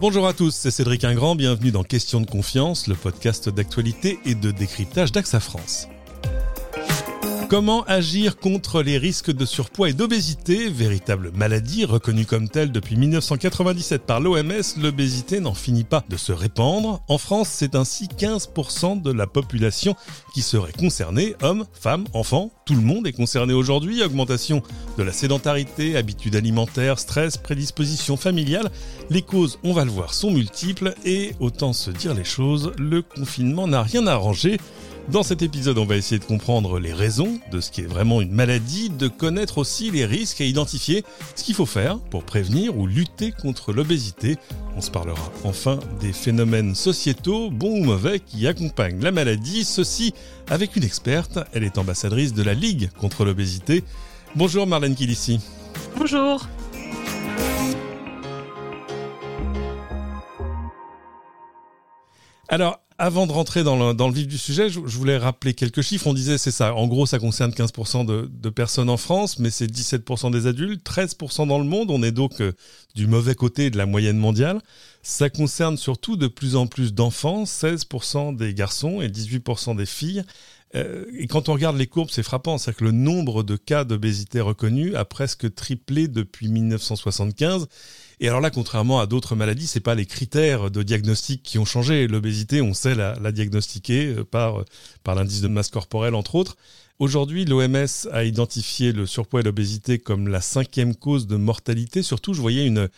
Bonjour à tous, c'est Cédric Ingrand, bienvenue dans Question de confiance, le podcast d'actualité et de décryptage d'AXA France. Comment agir contre les risques de surpoids et d'obésité? Véritable maladie reconnue comme telle depuis 1997 par l'OMS, l'obésité n'en finit pas de se répandre. En France, c'est ainsi 15% de la population qui serait concernée, hommes, femmes, enfants, tout le monde est concerné aujourd'hui. Augmentation de la sédentarité, habitudes alimentaires, stress, prédisposition familiale. Les causes, on va le voir, sont multiples et autant se dire les choses, le confinement n'a rien arrangé. Dans cet épisode, on va essayer de comprendre les raisons de ce qui est vraiment une maladie, de connaître aussi les risques et identifier ce qu'il faut faire pour prévenir ou lutter contre l'obésité. On se parlera enfin des phénomènes sociétaux, bons ou mauvais, qui accompagnent la maladie, ceci avec une experte. Elle est ambassadrice de la Ligue contre l'obésité. Bonjour Marlène Kilissi. Bonjour. Alors, avant de rentrer dans le, vif du sujet, je, voulais rappeler quelques chiffres. On disait, c'est ça, en gros, ça concerne 15% de, personnes en France, mais c'est 17% des adultes, 13% dans le monde. On est donc euh, du mauvais côté de la moyenne mondiale. Ça concerne surtout de plus en plus d'enfants, 16% des garçons et 18% des filles. Euh, et quand on regarde les courbes, c'est frappant. C'est que le nombre de cas d'obésité reconnus a presque triplé depuis 1975. Et alors là, contrairement à d'autres maladies, c'est pas les critères de diagnostic qui ont changé. L'obésité, on sait la, diagnostiquer euh, par, par l'indice de masse corporelle, entre autres. Aujourd'hui, l'OMS a identifié le surpoids et l'obésité comme la cinquième cause de mortalité. Surtout, je voyais une,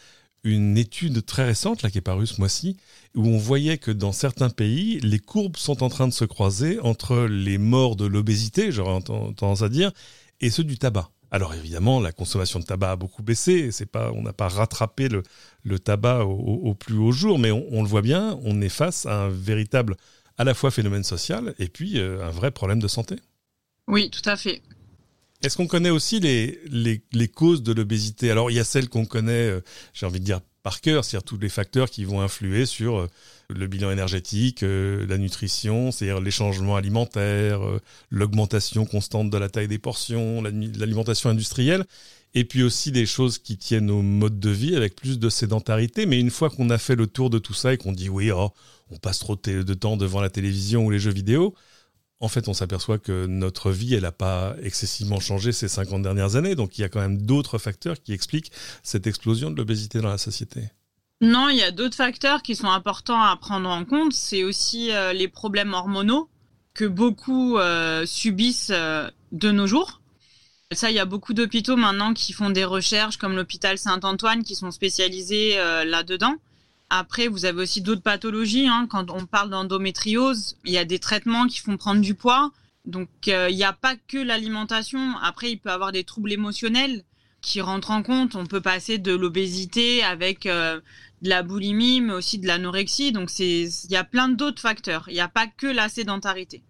une étude très récente, là, qui est parue ce mois-ci, où on voyait que dans certains pays, les courbes sont en train de se croiser entre les morts de l'obésité, j'aurais tendance à dire, et ceux du tabac. Alors évidemment, la consommation de tabac a beaucoup baissé. C'est pas, on n'a pas rattrapé le, tabac au, plus haut jour, mais on, le voit bien, on est face à un véritable, à la fois phénomène social et puis euh, un vrai problème de santé. Oui, tout à fait. Est-ce qu'on connaît aussi les, les, causes de l'obésité? Alors il y a celles qu'on connaît, euh, j'ai envie de dire par cœur, c'est-à-dire tous les facteurs qui vont influer sur euh, le bilan énergétique, euh, la nutrition, c'est-à-dire les changements alimentaires, euh, l'augmentation constante de la taille des portions, l'alimentation industrielle, et puis aussi des choses qui tiennent au mode de vie avec plus de sédentarité. Mais une fois qu'on a fait le tour de tout ça et qu'on dit oui, oh, on passe trop de temps devant la télévision ou les jeux vidéo, en fait, on s'aperçoit que notre vie, elle n'a pas excessivement changé ces 50 dernières années. Donc, il y a quand même d'autres facteurs qui expliquent cette explosion de l'obésité dans la société. Non, il y a d'autres facteurs qui sont importants à prendre en compte. C'est aussi euh, les problèmes hormonaux que beaucoup euh, subissent euh, de nos jours. Ça, il y a beaucoup d'hôpitaux maintenant qui font des recherches, comme l'hôpital Saint-Antoine, qui sont spécialisés là-dedans. Après, vous avez aussi d'autres pathologies. Hein. Quand on parle d'endométriose, il y a des traitements qui font prendre du poids. Donc, il n'y a pas que l'alimentation. Après, il peut y avoir des troubles émotionnels qui rentrent en compte. On peut passer de l'obésité avec de la boulimie, mais aussi de l'anorexie. Donc, il y a plein d'autres facteurs. Il n'y a pas que la sédentarité.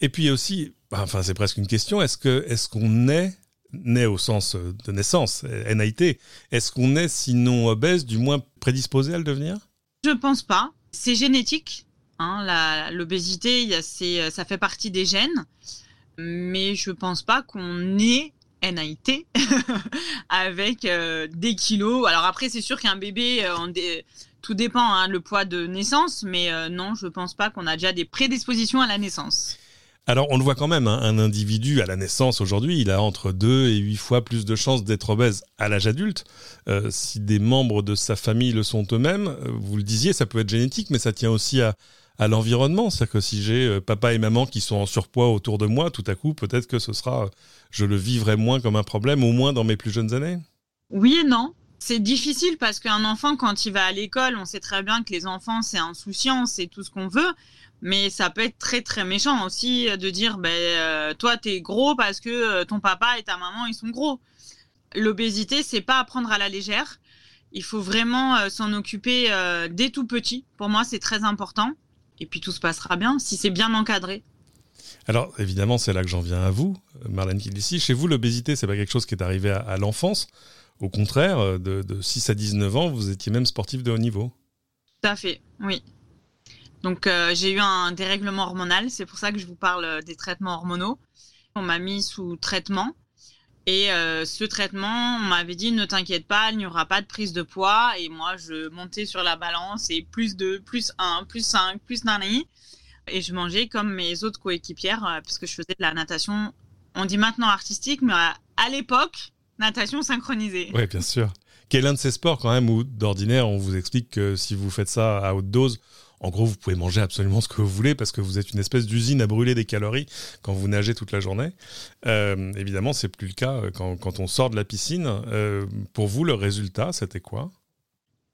Et puis aussi, enfin, c'est presque une question. Est-ce que, est-ce qu'on est né au sens de naissance, NIT, est-ce qu'on est sinon obèse, du moins prédisposé à le devenir? Je pense pas. C'est génétique. Hein, L'obésité, ça fait partie des gènes. Mais je pense pas qu'on est NIT avec euh, des kilos. Alors après, c'est sûr qu'un bébé, euh, tout dépend, hein, le poids de naissance, mais euh, non, je pense pas qu'on a déjà des prédispositions à la naissance. Alors, on le voit quand même, hein, un individu à la naissance aujourd'hui, il a entre 2 et 8 fois plus de chances d'être obèse à l'âge adulte. Si des membres de sa famille le sont eux-mêmes, vous le disiez, ça peut être génétique, mais ça tient aussi à, l'environnement. C'est-à-dire que si j'ai euh, papa et maman qui sont en surpoids autour de moi, tout à coup, peut-être que ce sera, je le vivrai moins comme un problème, au moins dans mes plus jeunes années. Oui et non. C'est difficile parce qu'un enfant, quand il va à l'école, on sait très bien que les enfants, c'est insouciant, c'est tout ce qu'on veut mais ça peut être très très méchant aussi de dire ben euh, toi t'es gros parce que euh, ton papa et ta maman ils sont gros. L'obésité c'est pas à prendre à la légère. Il faut vraiment euh, s'en occuper dès tout petit. Pour moi c'est très important. Et puis tout se passera bien si c'est bien encadré. Alors évidemment c'est là que j'en viens à vous, Marlène Kildissi. Chez vous l'obésité c'est pas quelque chose qui est arrivé à, l'enfance. Au contraire, de, de 6 à 19 ans, vous étiez même sportif de haut niveau. Tout à fait, oui. Donc euh, j'ai eu un dérèglement hormonal, c'est pour ça que je vous parle des traitements hormonaux. On m'a mis sous traitement Et euh, ce traitement, on m'avait dit ne t'inquiète pas, il n'y aura pas de prise de poids. Et moi, je montais sur la balance et plus de plus 1, plus 5, plus nani. Et je mangeais comme mes autres coéquipières, euh, puisque je faisais de la natation, on dit maintenant artistique, mais à, l'époque, natation synchronisée. Oui, bien sûr. Quel est l'un de ces sports quand même où d'ordinaire on vous explique que si vous faites ça à haute dose, en gros, vous pouvez manger absolument ce que vous voulez parce que vous êtes une espèce d'usine à brûler des calories quand vous nagez toute la journée. Euh, évidemment, c'est plus le cas euh, quand, on sort de la piscine. Euh, pour vous, le résultat, c'était quoi?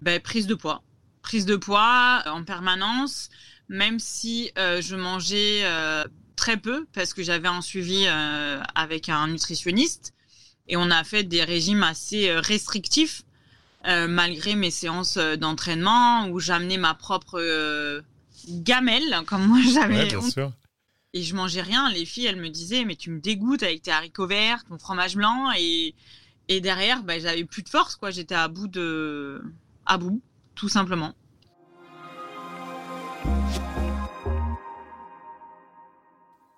Ben, Prise de poids. Prise de poids en permanence, même si je mangeais très peu parce que j'avais un suivi avec un nutritionniste et on a fait des régimes assez restrictifs euh, malgré mes séances euh, d'entraînement où j'amenais ma propre euh, gamelle, comme moi j'avais. Et je mangeais rien. Les filles, elles me disaient, mais tu me dégoûtes avec tes haricots verts, ton fromage blanc. Et, et derrière, bah, j'avais plus de force, quoi. J'étais à bout de. à bout, tout simplement.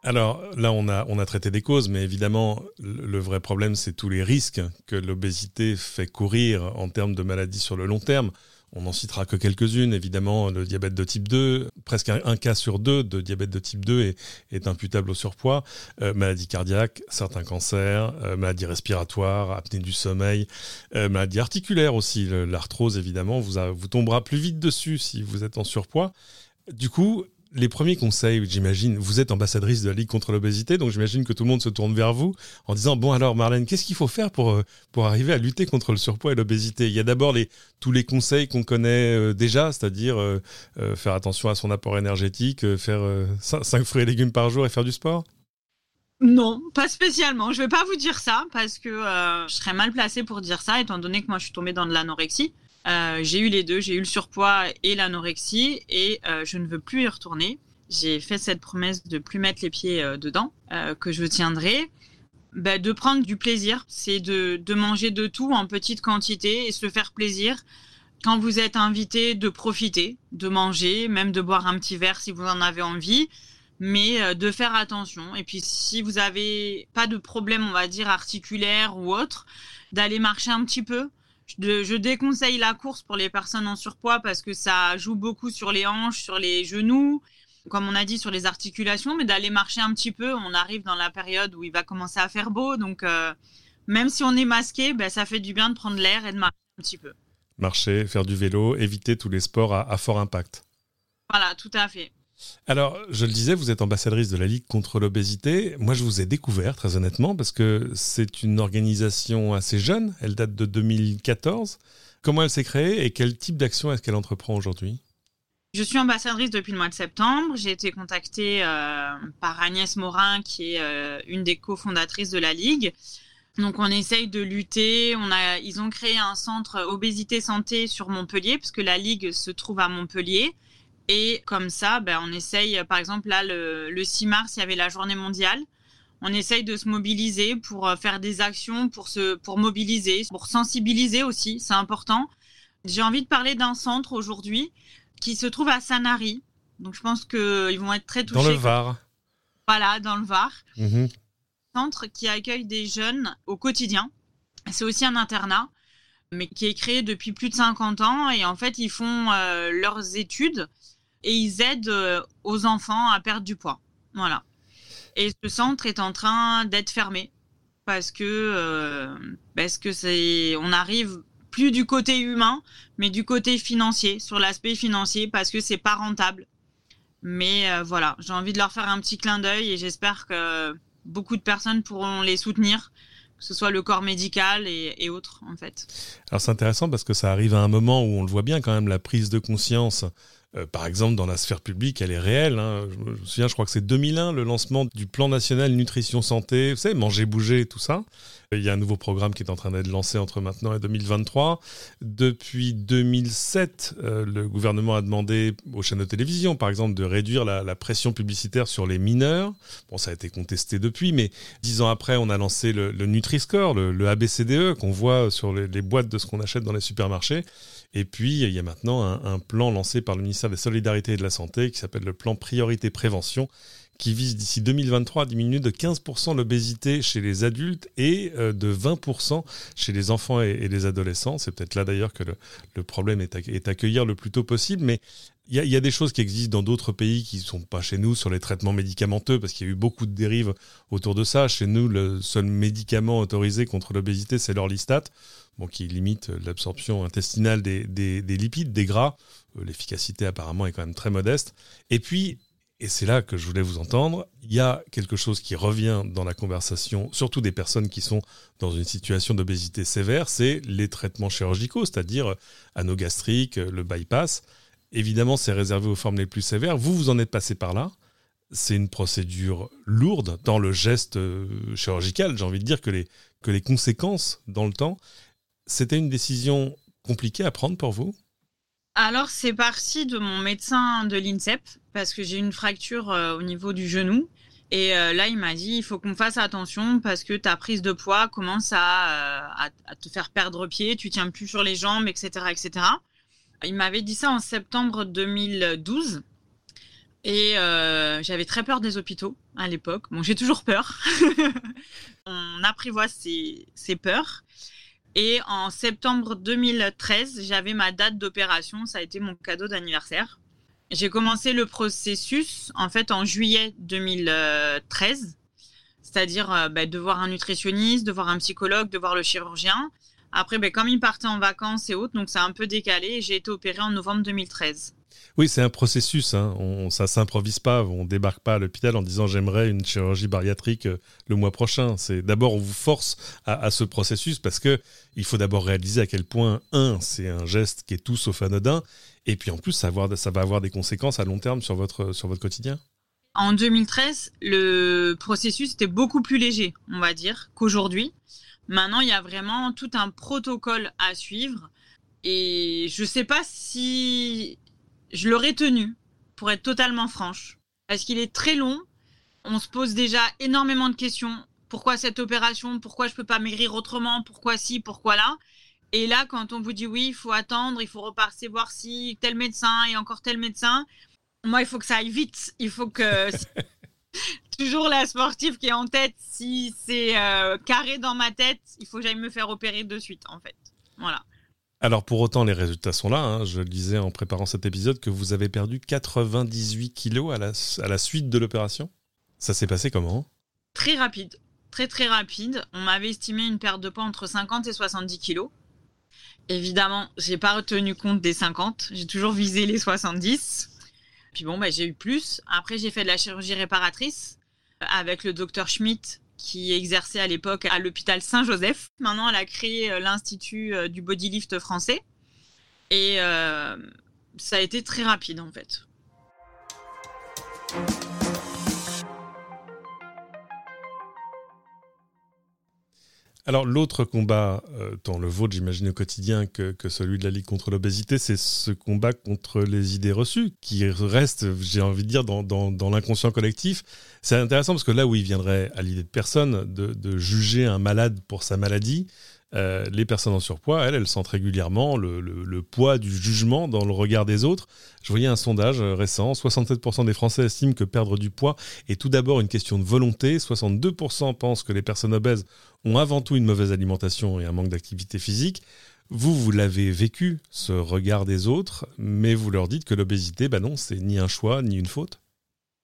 Alors là, on a, on a traité des causes, mais évidemment, le, vrai problème, c'est tous les risques que l'obésité fait courir en termes de maladies sur le long terme. On n'en citera que quelques-unes. Évidemment, le diabète de type 2, presque un, cas sur deux de diabète de type 2 est, imputable au surpoids. Euh, maladie cardiaque, certains cancers, euh, maladies respiratoires, apnée du sommeil, euh, maladie articulaire aussi. L'arthrose, évidemment, vous, vous tombera plus vite dessus si vous êtes en surpoids. Du coup, les premiers conseils, j'imagine, vous êtes ambassadrice de la Ligue contre l'obésité, donc j'imagine que tout le monde se tourne vers vous en disant bon alors Marlène, qu'est-ce qu'il faut faire pour euh, pour arriver à lutter contre le surpoids et l'obésité? Il y a d'abord tous les conseils qu'on connaît euh, déjà, c'est-à-dire euh, faire attention à son apport énergétique, faire 5 fruits et légumes par jour et faire du sport? Non, pas spécialement. Je vais pas vous dire ça parce que je serais mal placée pour dire ça, étant donné que moi je suis tombée dans de l'anorexie. Euh, j'ai eu les deux, j'ai eu le surpoids et l'anorexie et euh, je ne veux plus y retourner. J'ai fait cette promesse de plus mettre les pieds euh, dedans, que je tiendrai. Bah, de prendre du plaisir, c'est de, de manger de tout en petite quantité et se faire plaisir. Quand vous êtes invité, de profiter, de manger, même de boire un petit verre si vous en avez envie, mais de faire attention. Et puis si vous avez pas de problème, on va dire articulaire ou autre, d'aller marcher un petit peu, je, déconseille la course pour les personnes en surpoids parce que ça joue beaucoup sur les hanches, sur les genoux, comme on a dit, sur les articulations, mais d'aller marcher un petit peu. On arrive dans la période où il va commencer à faire beau, donc euh, même si on est masqué, ben, ça fait du bien de prendre l'air et de marcher un petit peu. Marcher, faire du vélo, éviter tous les sports à fort impact. Voilà, tout à fait. Alors, je le disais, vous êtes ambassadrice de la Ligue contre l'obésité. Moi, je vous ai découvert, très honnêtement, parce que c'est une organisation assez jeune. Elle date de 2014. Comment elle s'est créée et quel type d'action est-ce qu'elle entreprend aujourd'hui? Je suis ambassadrice depuis le mois de septembre. J'ai été contactée euh, par Agnès Morin, qui est euh, une des cofondatrices de la Ligue. Donc on essaye de lutter. Ils ont créé un centre obésité santé sur Montpellier, puisque la Ligue se trouve à Montpellier. Et comme ça, ben, on essaye, par exemple, là, le, 6 mars, il y avait la journée mondiale. On essaye de se mobiliser pour euh, faire des actions, pour, se, pour mobiliser, pour sensibiliser aussi, c'est important. J'ai envie de parler d'un centre aujourd'hui qui se trouve à Sanary. Donc je pense qu'ils vont être très touchés. Dans le Var. Voilà, dans le Var. Mmh centre qui accueille des jeunes au quotidien. C'est aussi un internat, mais qui est créé depuis plus de 50 ans. Et en fait, ils font euh, leurs études et ils aident euh, aux enfants à perdre du poids. Voilà. Et ce centre est en train d'être fermé parce que euh, parce que c'est on arrive plus du côté humain, mais du côté financier, sur l'aspect financier, parce que c'est pas rentable. Mais euh, voilà, j'ai envie de leur faire un petit clin d'œil et j'espère que beaucoup de personnes pourront les soutenir, que ce soit le corps médical et, et autres en fait. Alors c'est intéressant parce que ça arrive à un moment où on le voit bien quand même, la prise de conscience euh, par exemple, dans la sphère publique, elle est réelle. Hein. Je, me souviens, je crois que c'est 2001, le lancement du plan national nutrition santé, vous savez, manger, bouger, tout ça. Il y a un nouveau programme qui est en train d'être lancé entre maintenant et 2023. Depuis 2007, euh, le gouvernement a demandé aux chaînes de télévision, par exemple, de réduire la, pression publicitaire sur les mineurs. Bon, ça a été contesté depuis, mais dix ans après, on a lancé le, Nutri-Score, le, ABCDE, qu'on voit sur les boîtes de ce qu'on achète dans les supermarchés. Et puis, il y a maintenant un, plan lancé par le ministère des Solidarités et de la Santé qui s'appelle le plan Priorité Prévention, qui vise d'ici 2023 à diminuer de 15% l'obésité chez les adultes et euh, de 20% chez les enfants et, les adolescents. C'est peut-être là d'ailleurs que le, problème est à, accueillir le plus tôt possible, mais il y, a des choses qui existent dans d'autres pays qui ne sont pas chez nous sur les traitements médicamenteux, parce qu'il y a eu beaucoup de dérives autour de ça. Chez nous, le seul médicament autorisé contre l'obésité, c'est l'orlistat, bon, qui limite l'absorption intestinale des, des lipides, des gras. Euh, l'efficacité apparemment est quand même très modeste. Et puis, et c'est là que je voulais vous entendre, il y a quelque chose qui revient dans la conversation, surtout des personnes qui sont dans une situation d'obésité sévère, c'est les traitements chirurgicaux, c'est-à-dire anogastrique, le bypass. Évidemment, c'est réservé aux formes les plus sévères. Vous, vous en êtes passé par là. C'est une procédure lourde dans le geste euh, chirurgical. J'ai envie de dire que les, que les conséquences dans le temps, c'était une décision compliquée à prendre pour vous? Alors, c'est parti de mon médecin de l'INSEP, parce que j'ai une fracture euh, au niveau du genou. Et euh, là, il m'a dit, il faut qu'on fasse attention parce que ta prise de poids commence à, euh, te faire perdre pied, tu tiens plus sur les jambes, etc. etc. Il m'avait dit ça en septembre 2012. Et j'avais très peur des hôpitaux à l'époque. Bon, j'ai toujours peur. On apprivoise ses, ses peurs. Et en septembre 2013, j'avais ma date d'opération. Ça a été mon cadeau d'anniversaire. J'ai commencé le processus en fait en juillet 2013, c'est-à-dire euh, bah, de voir un nutritionniste, de voir un psychologue, de voir le chirurgien. Après, bah, comme il partait en vacances et autres, donc ça a un peu décalé. J'ai été opérée en novembre 2013. Oui, c'est un processus. Hein. On, ça s'improvise pas. On débarque pas à l'hôpital en disant j'aimerais une chirurgie bariatrique euh, le mois prochain. C'est d'abord on vous force à, ce processus parce que il faut d'abord réaliser à quel point un c'est un geste qui est tout sauf anodin et puis en plus ça, ça va avoir des conséquences à long terme sur votre sur votre quotidien. En 2013, le processus était beaucoup plus léger, on va dire, qu'aujourd'hui. Maintenant, il y a vraiment tout un protocole à suivre. Et je ne sais pas si je l'aurais tenu, pour être totalement franche, parce qu'il est très long. On se pose déjà énormément de questions. Pourquoi cette opération? Pourquoi je peux pas maigrir autrement? Pourquoi ci? Pourquoi là? Et là, quand on vous dit oui, il faut attendre, il faut repasser voir si tel médecin et encore tel médecin, moi, il faut que ça aille vite. Il faut que toujours la sportive qui est en tête, si c'est euh, carré dans ma tête, il faut que j'aille me faire opérer de suite, en fait. Voilà. Alors pour autant, les résultats sont là. Hein. Je disais en préparant cet épisode que vous avez perdu 98 kilos à la, à la suite de l'opération. Ça s'est passé comment? Très rapide, très très rapide. On m'avait estimé une perte de poids entre 50 et 70 kilos. Évidemment, j'ai pas retenu compte des 50. J'ai toujours visé les 70. Puis bon, bah, j'ai eu plus. Après, j'ai fait de la chirurgie réparatrice avec le docteur Schmidt qui exerçait à l'époque à l'hôpital Saint-Joseph. Maintenant, elle a créé euh, l'Institut euh, du bodylift français. Et euh, ça a été très rapide, en fait. Alors l'autre combat, euh, tant le vôtre j'imagine au quotidien que, celui de la Ligue contre l'obésité, c'est ce combat contre les idées reçues qui reste, j'ai envie de dire, dans, l'inconscient collectif. C'est intéressant parce que là où il viendrait à l'idée de personne de, juger un malade pour sa maladie, euh, les personnes en surpoids, elles, elles sentent régulièrement le, poids du jugement dans le regard des autres. Je voyais un sondage euh, récent, 67% des Français estiment que perdre du poids est tout d'abord une question de volonté, 62% pensent que les personnes obèses ont avant tout une mauvaise alimentation et un manque d'activité physique. Vous, vous l'avez vécu, ce regard des autres, mais vous leur dites que l'obésité, bah non, c'est ni un choix, ni une faute.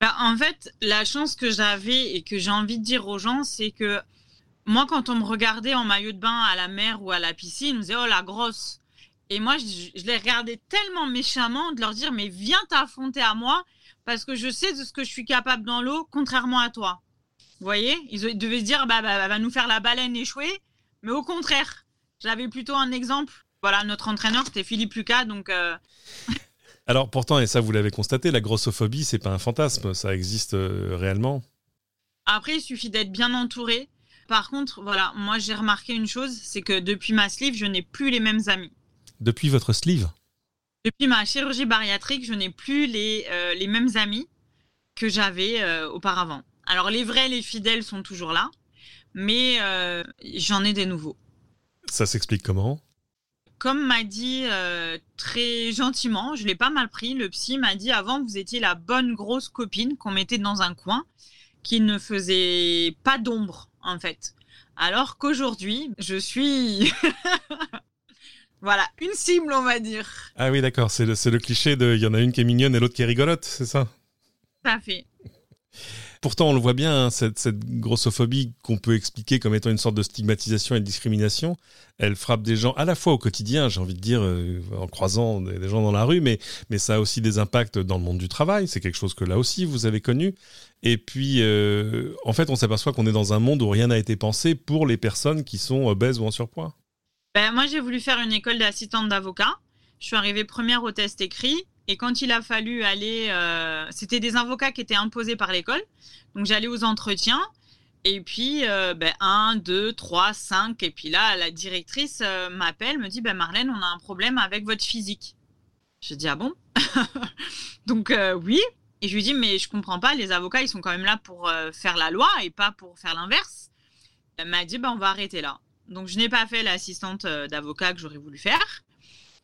Bah, en fait, la chance que j'avais et que j'ai envie de dire aux gens, c'est que moi, quand on me regardait en maillot de bain à la mer ou à la piscine, on me disait oh la grosse. Et moi, je, les regardais tellement méchamment de leur dire mais viens t'affronter à moi parce que je sais de ce que je suis capable dans l'eau, contrairement à toi. Vous voyez? Ils devaient se dire bah, bah, bah, va nous faire la baleine échouée, mais au contraire, j'avais plutôt un exemple. Voilà, notre entraîneur c'était Philippe Lucas, donc. Euh, Alors pourtant, et ça vous l'avez constaté, la grossophobie c'est pas un fantasme, ça existe euh, réellement. Après, il suffit d'être bien entouré par contre, voilà, moi j'ai remarqué une chose, c'est que depuis ma sleeve, je n'ai plus les mêmes amis. Depuis votre sleeve Depuis ma chirurgie bariatrique, je n'ai plus les, euh, les mêmes amis que j'avais euh, auparavant. Alors les vrais, les fidèles sont toujours là, mais euh, j'en ai des nouveaux. Ça s'explique comment? Comme m'a dit euh, très gentiment, je l'ai pas mal pris, le psy m'a dit avant vous étiez la bonne grosse copine qu'on mettait dans un coin, qui ne faisait pas d'ombre en fait. Alors qu'aujourd'hui, je suis voilà, une cible, on va dire. Ah oui, d'accord, c'est le, le cliché de il y en a une qui est mignonne et l'autre qui est rigolote, c'est ça? Tout à fait. Pourtant, on le voit bien, hein, cette, grossophobie qu'on peut expliquer comme étant une sorte de stigmatisation et de discrimination, elle frappe des gens à la fois au quotidien, j'ai envie de dire, euh, en croisant des, gens dans la rue, mais, ça a aussi des impacts dans le monde du travail. C'est quelque chose que là aussi vous avez connu. Et puis, euh, en fait, on s'aperçoit qu'on est dans un monde où rien n'a été pensé pour les personnes qui sont obèses ou en surpoids. Ben, moi, j'ai voulu faire une école d'assistante d'avocat. Je suis arrivée première au test écrit. Et quand il a fallu aller, euh, c'était des avocats qui étaient imposés par l'école. Donc j'allais aux entretiens. Et puis, euh, ben, 1, 2, 3, 5. Et puis là, la directrice euh, m'appelle, me dit ben, Marlène, on a un problème avec votre physique. Je dis Ah bon? Donc, oui. Et je lui dis Mais je comprends pas, les avocats, ils sont quand même là pour faire la loi et pas pour faire l'inverse. Elle m'a dit ben, On va arrêter là. Donc, je n'ai pas fait l'assistante d'avocat que j'aurais voulu faire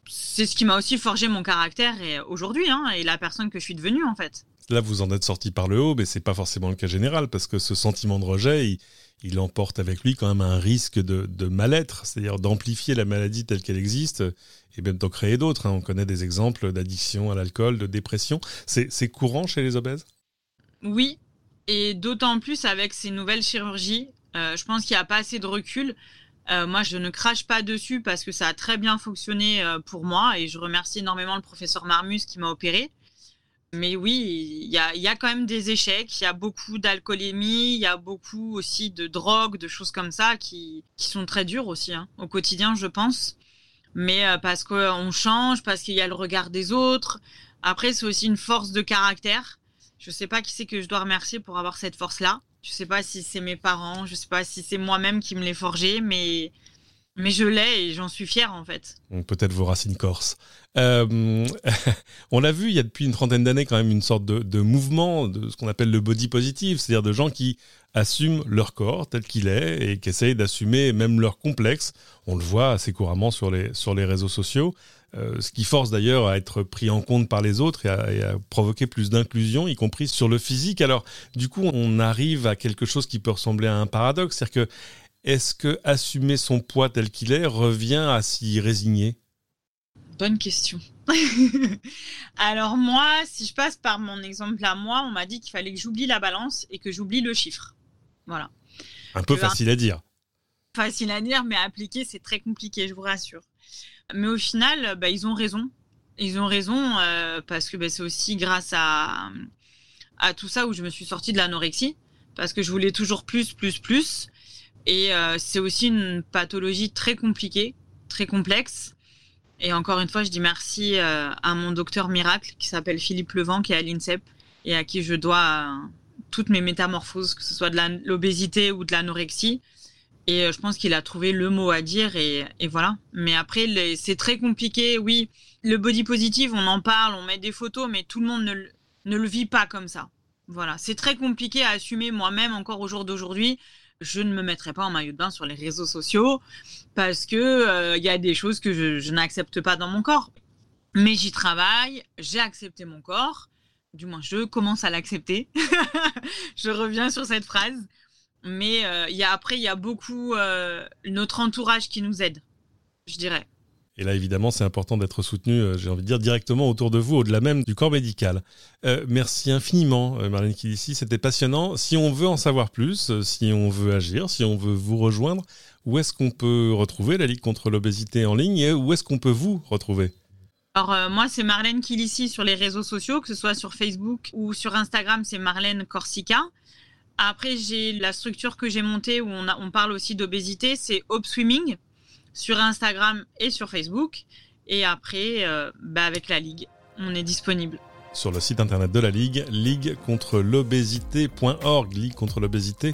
c'est ce qui m'a aussi forgé mon caractère et aujourd'hui hein, et la personne que je suis devenue en fait. Là, vous en êtes sorti par le haut, mais c'est pas forcément le cas général parce que ce sentiment de rejet, il, emporte avec lui quand même un risque de, mal-être, c'est-à-dire d'amplifier la maladie telle qu'elle existe et même d'en créer d'autres. Hein. On connaît des exemples d'addiction à l'alcool, de dépression. C'est courant chez les obèses? Oui, et d'autant plus avec ces nouvelles chirurgies. Euh, je pense qu'il n'y a pas assez de recul. Euh, moi, je ne crache pas dessus parce que ça a très bien fonctionné euh, pour moi et je remercie énormément le professeur Marmus qui m'a opéré. Mais oui, il y a, quand même des échecs, il y a beaucoup d'alcoolémie, il y a beaucoup aussi de drogue, de choses comme ça qui, sont très dures aussi hein, au quotidien, je pense. Mais euh, parce qu'on change, parce qu'il y a le regard des autres. Après, c'est aussi une force de caractère. Je ne sais pas qui c'est que je dois remercier pour avoir cette force-là. Je sais pas si c'est mes parents, je sais pas si c'est moi-même qui me l'ai forgé, mais mais je l'ai et j'en suis fière en fait. Peut-être vos racines corses. Euh, on l'a vu, il y a depuis une trentaine d'années quand même une sorte de, mouvement de ce qu'on appelle le body positive, c'est-à-dire de gens qui assument leur corps tel qu'il est et qui essayent d'assumer même leur complexe. On le voit assez couramment sur les, sur les réseaux sociaux. Euh, ce qui force d'ailleurs à être pris en compte par les autres et à, provoquer plus d'inclusion, y compris sur le physique. Alors, du coup, on arrive à quelque chose qui peut ressembler à un paradoxe, c'est-à-dire que est-ce que assumer son poids tel qu'il est revient à s'y résigner? Bonne question. Alors moi, si je passe par mon exemple à moi, on m'a dit qu'il fallait que j'oublie la balance et que j'oublie le chiffre. Voilà. Un peu facile à dire. Facile à dire, mais à appliquer, c'est très compliqué, je vous rassure. Mais au final, bah, ils ont raison. Ils ont raison euh, parce que bah, c'est aussi grâce à, tout ça où je me suis sortie de l'anorexie. Parce que je voulais toujours plus, plus, plus. Et euh, c'est aussi une pathologie très compliquée, très complexe. Et encore une fois, je dis merci euh, à mon docteur miracle qui s'appelle Philippe Levent, qui est à l'INSEP et à qui je dois toutes mes métamorphoses, que ce soit de l'obésité ou de l'anorexie. Et euh, je pense qu'il a trouvé le mot à dire et, voilà. Mais après, c'est très compliqué. Oui, le body positive, on en parle, on met des photos, mais tout le monde ne, le vit pas comme ça. Voilà, c'est très compliqué à assumer moi-même encore au jour d'aujourd'hui. Je ne me mettrai pas en maillot de bain sur les réseaux sociaux parce que euh, il y a des choses que je n'accepte pas dans mon corps. Mais j'y travaille, j'ai accepté mon corps, du moins je commence à l'accepter. je reviens sur cette phrase. Mais euh, y a, après, il y a beaucoup euh, notre entourage qui nous aide, je dirais. Et là, évidemment, c'est important d'être soutenu, euh, j'ai envie de dire, directement autour de vous, au-delà même du corps médical. merci infiniment, Marlène Kilissi, c'était passionnant. Si on veut en savoir plus, si on veut agir, si on veut vous rejoindre, où est-ce qu'on peut retrouver la Ligue contre l'obésité en ligne et où est-ce qu'on peut vous retrouver? Alors moi c'est Marlène Kilissi sur les réseaux sociaux, que ce soit sur Facebook ou sur Instagram, c'est Marlène Corsica. Après, j'ai la structure que j'ai montée où on, parle aussi d'obésité, c'est Hope Swimming sur Instagram et sur Facebook. Et après, euh, bah avec la Ligue, on est disponible. Sur le site internet de la Ligue, ligue contre l'obésité.org, Ligue contre l'obésité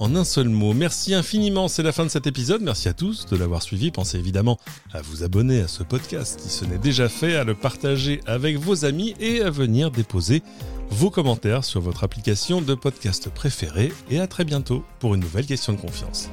en un seul mot. Merci infiniment, c'est la fin de cet épisode. Merci à tous de l'avoir suivi. Pensez évidemment à vous abonner à ce podcast si ce n'est déjà fait, à le partager avec vos amis et à venir déposer vos commentaires sur votre application de podcast préférée. Et à très bientôt pour une nouvelle question de confiance.